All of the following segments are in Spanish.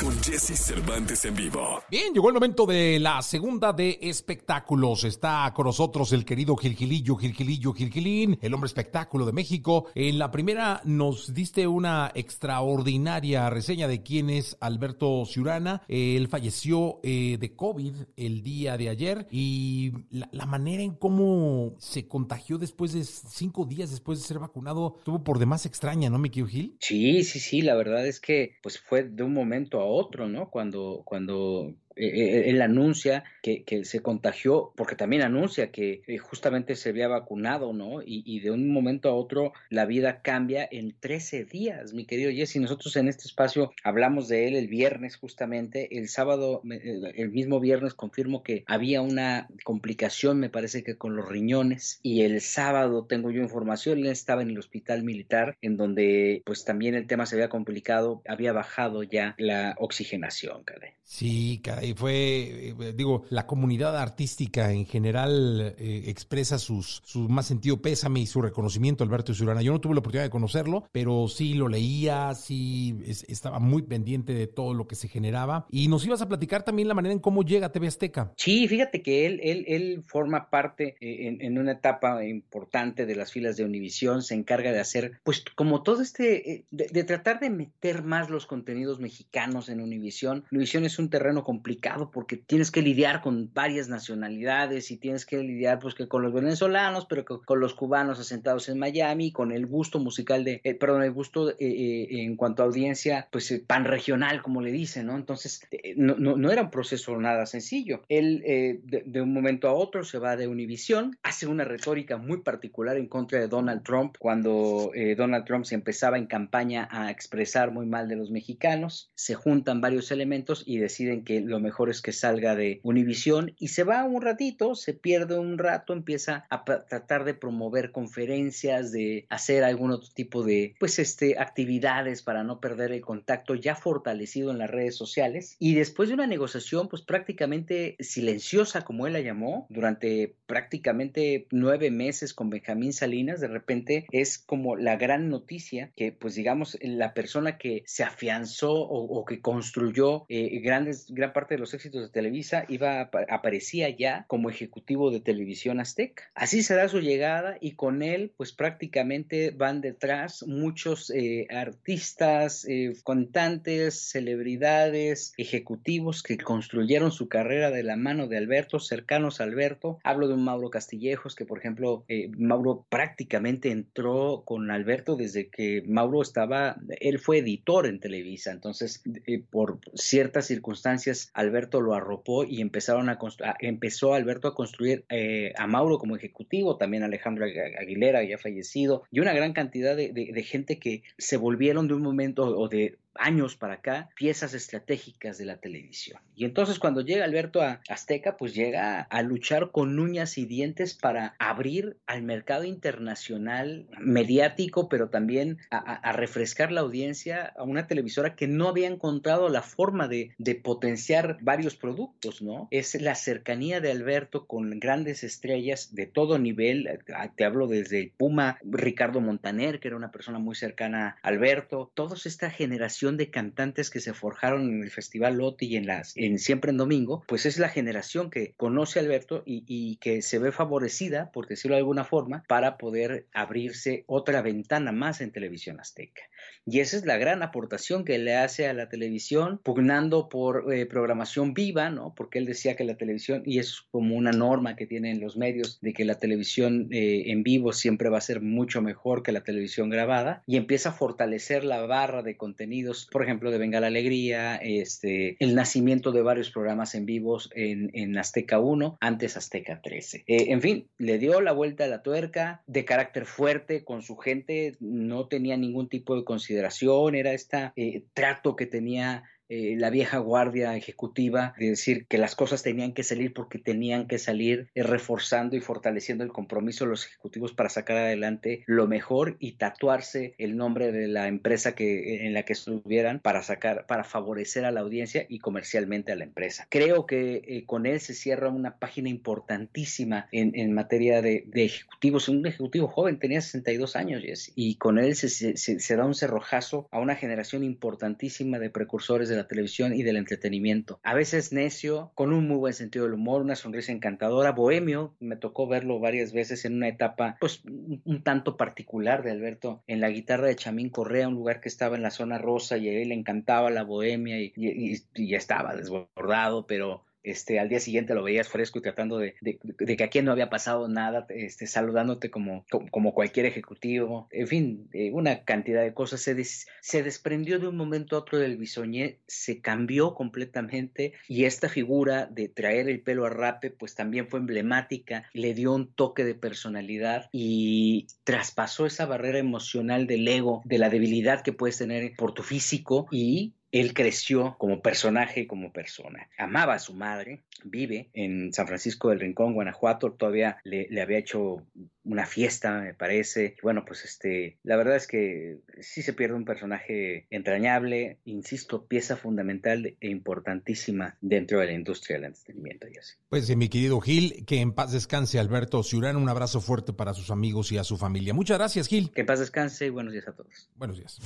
con Jesse Cervantes en vivo. Bien, llegó el momento de la segunda de espectáculos. Está con nosotros el querido Gilgilillo, Gilgilillo, Gilgilín, el hombre espectáculo de México. En la primera nos diste una extraordinaria reseña de quién es Alberto Ciurana. Él falleció eh, de COVID el día de ayer y la, la, manera en cómo se contagió después de cinco días después de ser vacunado tuvo por demás extraña, ¿no, mi querido Gil? Sí, sí, sí, la verdad es que pues fue de un momento a otro, ¿no? Cuando, cuando eh, eh, él anuncia que, se contagió, porque también anuncia que eh, justamente se había vacunado, ¿no? Y, de un momento a otro la vida cambia en 13 días, mi querido Jesse. Nosotros en este espacio hablamos de él el viernes justamente, el sábado, el mismo viernes confirmo que había una complicación, me parece que con los riñones, y el sábado tengo yo información, él estaba en el hospital militar, en donde pues también el tema se había complicado, había bajado ya la oxigenación, caray. Sí, caray y fue, eh, digo, la comunidad artística en general eh, expresa sus, su más sentido pésame y su reconocimiento a Alberto Ciurana. Yo no tuve la oportunidad de conocerlo, pero sí lo leía, sí estaba muy pendiente de todo lo que se generaba. Y nos ibas a platicar también la manera en cómo llega TV Azteca. Sí, fíjate que él, él, él forma parte eh, en, una etapa importante de las filas de Univisión, se encarga de hacer, pues como todo este, de, de tratar de meter más los contenidos mexicanos en Univisión. Univisión es un terreno complicado porque tienes que lidiar con varias nacionalidades y tienes que lidiar pues que con los venezolanos, pero con los cubanos asentados en Miami, con el gusto musical de, eh, perdón, el gusto eh, eh, en cuanto a audiencia, pues pan regional, como le dicen, ¿no? Entonces, no, no, era un proceso nada sencillo. Él de, un momento a otro se va de Univision, hace una retórica muy particular en contra de Donald Trump cuando Donald Trump se empezaba en campaña a expresar muy mal de los mexicanos, se juntan varios elementos y deciden que lo mejor es que salga de Univisión y se va un ratito, se pierde un rato, empieza a tratar de promover conferencias, de hacer algún otro tipo de, pues, este, actividades para no perder el contacto ya fortalecido en las redes sociales. Y después de una negociación, pues, prácticamente silenciosa, como él la llamó, durante prácticamente nueve meses con Benjamín Salinas, de repente es como la gran noticia que, pues, digamos, la persona que se afianzó o, que construyó eh, grandes, gran parte los éxitos de Televisa, iba aparecía ya como ejecutivo de Televisión Azteca. Así será su llegada y con él, pues prácticamente van detrás muchos eh, artistas, eh, cantantes, celebridades, ejecutivos que construyeron su carrera de la mano de Alberto, cercanos a Alberto. Hablo de un Mauro Castillejos, que por ejemplo, eh, Mauro prácticamente entró con Alberto desde que Mauro estaba, él fue editor en Televisa, entonces por ciertas circunstancias Alberto lo arropó y empezaron a empezó Alberto a construir eh, a Mauro como ejecutivo, también Alejandro Aguilera, ya fallecido, y una gran cantidad de gente que se volvieron de un momento o de años para acá piezas estratégicas de la televisión. Y entonces cuando llega Alberto a Azteca, pues llega a luchar con uñas y dientes para abrir al mercado internacional mediático, pero también a, refrescar la audiencia a una televisora que no había encontrado la forma de, de potenciar varios productos, ¿no? Es la cercanía de Alberto con grandes estrellas de todo nivel. Te hablo desde Puma, Ricardo Montaner, que era una persona muy cercana a Alberto, toda esta generación de cantantes que se forjaron en el Festival Lotte y en las en Siempre en Domingo, pues es la generación que conoce a Alberto y, y, que se ve favorecida, por decirlo de alguna forma, para poder abrirse otra ventana más en televisión azteca. Y esa es la gran aportación que le hace a la televisión, pugnando por eh, programación viva, ¿no? Porque él decía que la televisión, y es como una norma que tienen los medios, de que la televisión eh, en vivo siempre va a ser mucho mejor que la televisión grabada, y empieza a fortalecer la barra de contenidos por ejemplo, de Venga la Alegría, este, el nacimiento de varios programas en vivos en, Azteca 1, antes Azteca 13. Eh, en fin, le dio la vuelta a la tuerca, de carácter fuerte con su gente, no tenía ningún tipo de consideración, era este trato que tenía eh, la vieja guardia ejecutiva de decir que las cosas tenían que salir porque tenían que salir, eh, reforzando y fortaleciendo el compromiso de los ejecutivos para sacar adelante lo mejor y tatuarse el nombre de la empresa que, en la que estuvieran para sacar, para favorecer a la audiencia y comercialmente a la empresa. Creo que eh, con él se cierra una página importantísima en, materia de, ejecutivos. Un ejecutivo joven tenía 62 años, y con él se, se da un cerrojazo a una generación importantísima de precursores de la televisión y del entretenimiento. A veces necio, con un muy buen sentido del humor, una sonrisa encantadora, bohemio. Me tocó verlo varias veces en una etapa, pues, un, tanto particular de Alberto en la guitarra de Chamín Correa, un lugar que estaba en la zona rosa y a él le encantaba la bohemia y, y ya estaba desbordado, pero este, al día siguiente lo veías fresco y tratando de, que aquí no había pasado nada, este, saludándote como, como, cualquier ejecutivo, en fin, eh, una cantidad de cosas. Se, se desprendió de un momento a otro del bisoñé, se cambió completamente y esta figura de traer el pelo a rape, pues también fue emblemática, le dio un toque de personalidad y traspasó esa barrera emocional del ego, de la debilidad que puedes tener por tu físico y él creció como personaje, como persona. Amaba a su madre, vive en San Francisco del Rincón, Guanajuato, todavía le, había hecho una fiesta, me parece. Bueno, pues este, la verdad es que sí se pierde un personaje entrañable, insisto, pieza fundamental e importantísima dentro de la industria del entretenimiento. Y así. Pues mi querido Gil, que en paz descanse Alberto Ciurán, un abrazo fuerte para sus amigos y a su familia. Muchas gracias, Gil. Que en paz descanse y buenos días a todos. Buenos días.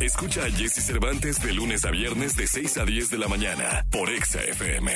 Escucha a Jesse Cervantes de lunes a viernes de 6 a 10 de la mañana por Exa FM.